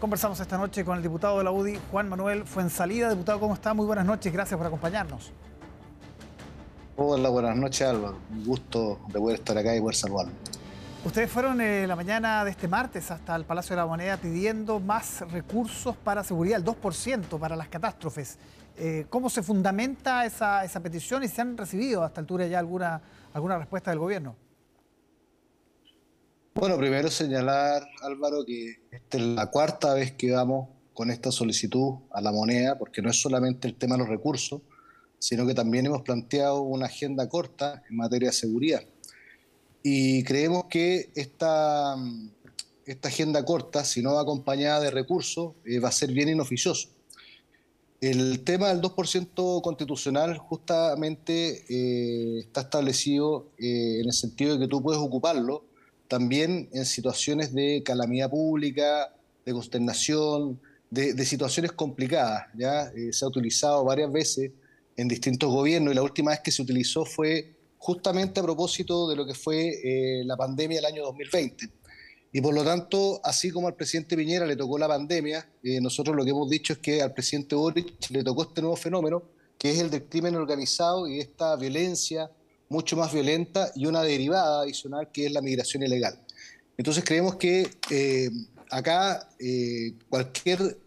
Conversamos esta noche con el diputado de la UDI, Juan Manuel Fuensalida. Diputado, ¿cómo está? Muy buenas noches, gracias por acompañarnos. Hola, buenas noches Álvaro. Un gusto de poder estar acá y poder saludarlo. Ustedes fueron eh, la mañana de este martes hasta el Palacio de la Moneda pidiendo más recursos para seguridad, el 2% para las catástrofes. Eh, ¿Cómo se fundamenta esa, esa, petición y se han recibido hasta altura ya alguna, alguna respuesta del gobierno? Bueno, primero señalar, Álvaro, que esta es la cuarta vez que vamos con esta solicitud a la moneda, porque no es solamente el tema de los recursos, sino que también hemos planteado una agenda corta en materia de seguridad. Y creemos que esta, esta agenda corta, si no va acompañada de recursos, eh, va a ser bien inoficioso. El tema del 2% constitucional justamente eh, está establecido eh, en el sentido de que tú puedes ocuparlo también en situaciones de calamidad pública, de consternación, de, situaciones complicadas. ¿ya? Eh, se ha utilizado varias veces en distintos gobiernos y la última vez que se utilizó fue justamente a propósito de lo que fue eh, la pandemia del año 2020. Y por lo tanto, así como al presidente Piñera le tocó la pandemia, eh, nosotros lo que hemos dicho es que al presidente Boric le tocó este nuevo fenómeno, que es el del crimen organizado y esta violencia mucho más violenta y una derivada adicional que es la migración ilegal. Entonces creemos que eh, acá eh, cualquier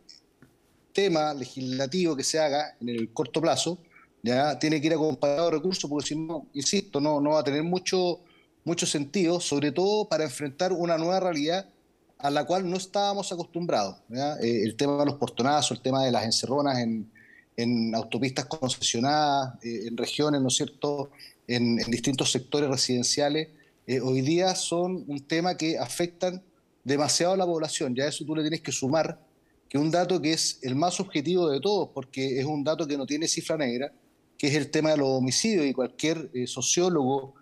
tema legislativo que se haga en el corto plazo ya tiene que ir acompañado de recursos porque si no, insisto, no, no va a tener mucho, mucho sentido, sobre todo para enfrentar una nueva realidad a la cual no estábamos acostumbrados. Eh, el tema de los portonazos, el tema de las encerronas en, en autopistas concesionadas, en regiones, ¿no es cierto?, en, distintos sectores residenciales, eh, hoy día son un tema que afectan demasiado a la población. Ya eso tú le tienes que sumar que un dato que es el más objetivo de todos, porque es un dato que no tiene cifra negra, que es el tema de los homicidios y cualquier eh, sociólogo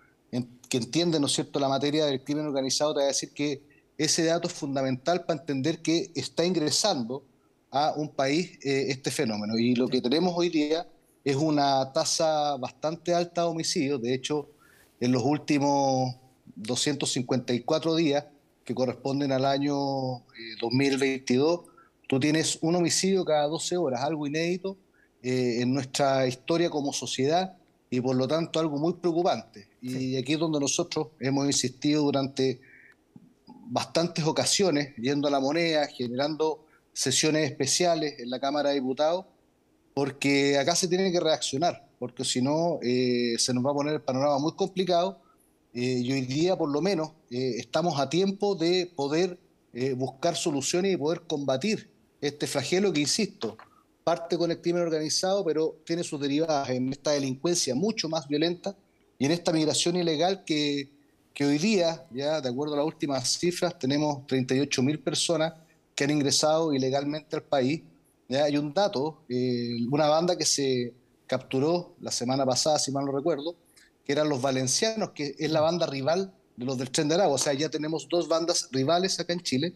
que entiende, ¿no es cierto?, la materia del crimen organizado te va a decir que ese dato es fundamental para entender que está ingresando a un país eh, este fenómeno. Y lo que tenemos hoy día es una tasa bastante alta de homicidios. De hecho, en los últimos 254 días, que corresponden al año 2022, eh, tú tienes un homicidio cada 12 horas, algo inédito eh, en nuestra historia como sociedad y por lo tanto algo muy preocupante. Y aquí es donde nosotros hemos insistido durante bastantes ocasiones, yendo a la moneda, generando sesiones especiales en la Cámara de Diputados, porque acá se tiene que reaccionar, porque si no eh, se nos va a poner el panorama muy complicado eh, y hoy día por lo menos eh, estamos a tiempo de poder buscar soluciones y poder combatir este flagelo que, insisto, parte con el crimen organizado, pero tiene sus derivadas en esta delincuencia mucho más violenta y en esta migración ilegal que, que hoy día, ya de acuerdo a las últimas cifras, tenemos 38 mil personas que han ingresado ilegalmente al país hay un dato, eh, una banda que se capturó la semana pasada, si mal no recuerdo, que eran los valencianos, que es la banda rival de los del Tren de Aragua. O sea, ya tenemos dos bandas rivales acá en Chile.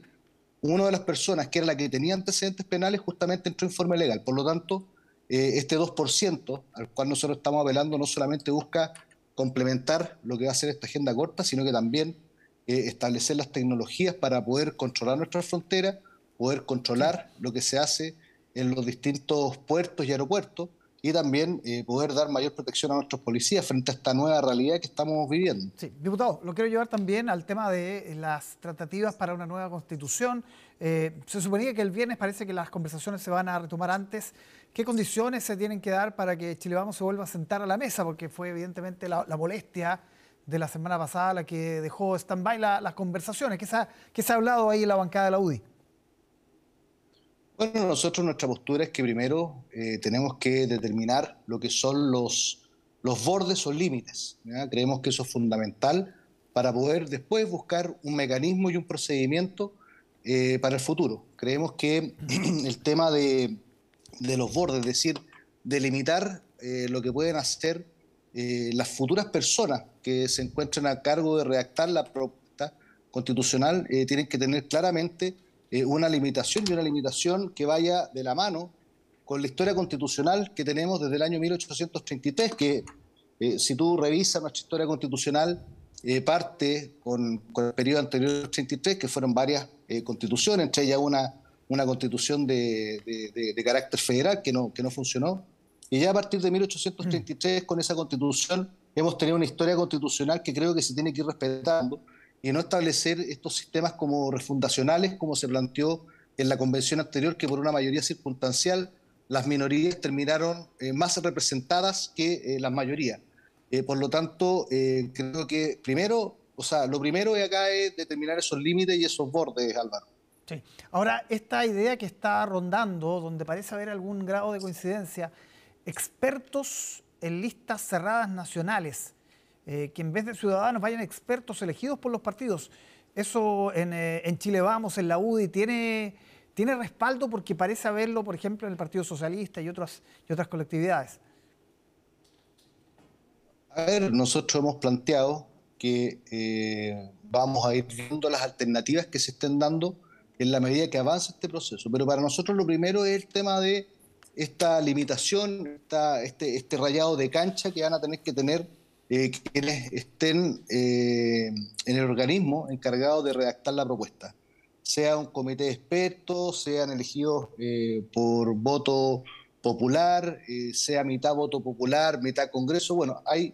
Una de las personas que era la que tenía antecedentes penales justamente entró en forma legal. Por lo tanto, eh, este 2% al cual nosotros estamos apelando no solamente busca complementar lo que va a ser esta agenda corta, sino que también eh, establecer las tecnologías para poder controlar nuestras fronteras, poder controlar lo que se hace en los distintos puertos y aeropuertos y también eh, poder dar mayor protección a nuestros policías frente a esta nueva realidad que estamos viviendo. Sí, diputado, lo quiero llevar también al tema de las tratativas para una nueva constitución. Eh, se suponía que el viernes parece que las conversaciones se van a retomar antes. ¿Qué condiciones se tienen que dar para que Chile Vamos se vuelva a sentar a la mesa? Porque fue evidentemente la, molestia de la semana pasada la que dejó stand-by las conversaciones. ¿Qué se, ha, ¿Qué se ha hablado ahí en la bancada de la UDI? Bueno, nosotros nuestra postura es que primero eh, tenemos que determinar lo que son los, los bordes o límites. Creemos que eso es fundamental para poder después buscar un mecanismo y un procedimiento eh, para el futuro. Creemos que el tema de, los bordes, es decir, delimitar eh, lo que pueden hacer las futuras personas que se encuentren a cargo de redactar la propuesta constitucional, tienen que tener claramente eh, una limitación y una limitación que vaya de la mano con la historia constitucional que tenemos desde el año 1833, que eh, si tú revisas nuestra historia constitucional, eh, parte con, el periodo anterior al 33, que fueron varias constituciones, entre ellas una una constitución de, carácter federal que no, que no funcionó. Y ya a partir de 1833, con esa constitución, hemos tenido una historia constitucional que creo que se tiene que ir respetando y no establecer estos sistemas como refundacionales, como se planteó en la convención anterior, que por una mayoría circunstancial las minorías terminaron eh, más representadas que eh, las mayorías. Eh, por lo tanto, creo que primero, o sea, lo primero acá es determinar esos límites y esos bordes, Álvaro. Sí. Ahora, esta idea que está rondando, donde parece haber algún grado de coincidencia, expertos en listas cerradas nacionales, que en vez de ciudadanos vayan expertos elegidos por los partidos. Eso en, en Chile Vamos, en la UDI, tiene tiene respaldo porque parece haberlo, por ejemplo, en el Partido Socialista y otras, y otras colectividades. A ver, nosotros hemos planteado que eh, vamos a ir viendo las alternativas que se estén dando en la medida que avance este proceso. Pero para nosotros lo primero es el tema de esta limitación, este, este rayado de cancha que van a tener que tener eh, quienes estén eh, en el organismo encargado de redactar la propuesta sea un comité de expertos, sean elegidos eh, por voto popular, sea mitad voto popular, mitad congreso. Bueno, hay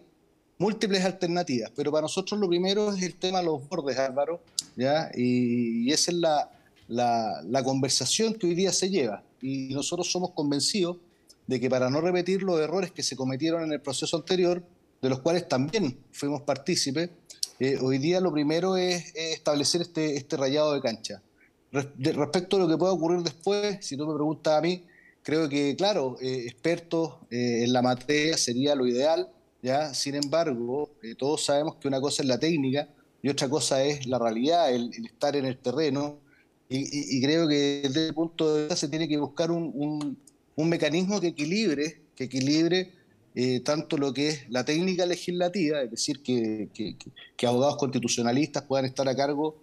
múltiples alternativas, pero para nosotros lo primero es el tema de los bordes, Álvaro, ¿ya? Y, esa es la, la, conversación que hoy día se lleva. Y nosotros somos convencidos de que para no repetir los errores que se cometieron en el proceso anterior, de los cuales también fuimos partícipes, eh, hoy día lo primero es, establecer este, este rayado de cancha respecto a lo que pueda ocurrir después, si tú me preguntas a mí, creo que, claro, eh, expertos eh, en la materia sería lo ideal, ¿ya? Sin embargo, eh, todos sabemos que una cosa es la técnica y otra cosa es la realidad, el, estar en el terreno. Y, creo que desde el punto de vista se tiene que buscar un, un, mecanismo que equilibre, que equilibre tanto lo que es la técnica legislativa, es decir, que, que, que abogados constitucionalistas puedan estar a cargo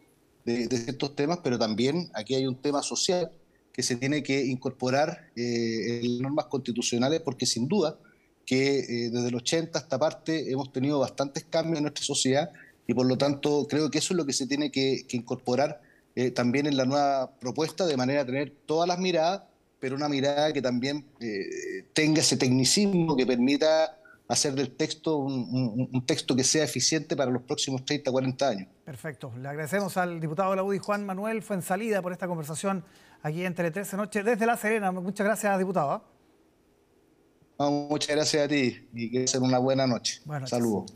de, ciertos temas, pero también aquí hay un tema social que se tiene que incorporar eh, en normas constitucionales, porque sin duda que eh, desde el 80 hasta parte hemos tenido bastantes cambios en nuestra sociedad y por lo tanto creo que eso es lo que se tiene que, incorporar eh, también en la nueva propuesta, de manera a tener todas las miradas, pero una mirada que también eh, tenga ese tecnicismo que permita hacer del texto un, texto que sea eficiente para los próximos 30, 40 años. Perfecto. Le agradecemos al diputado de la UDI, Juan Manuel Fuensalida, por esta conversación aquí en Tele 13 Noche desde La Serena. Muchas gracias, diputado. muchas gracias a ti y que sea una buena noche. Saludos.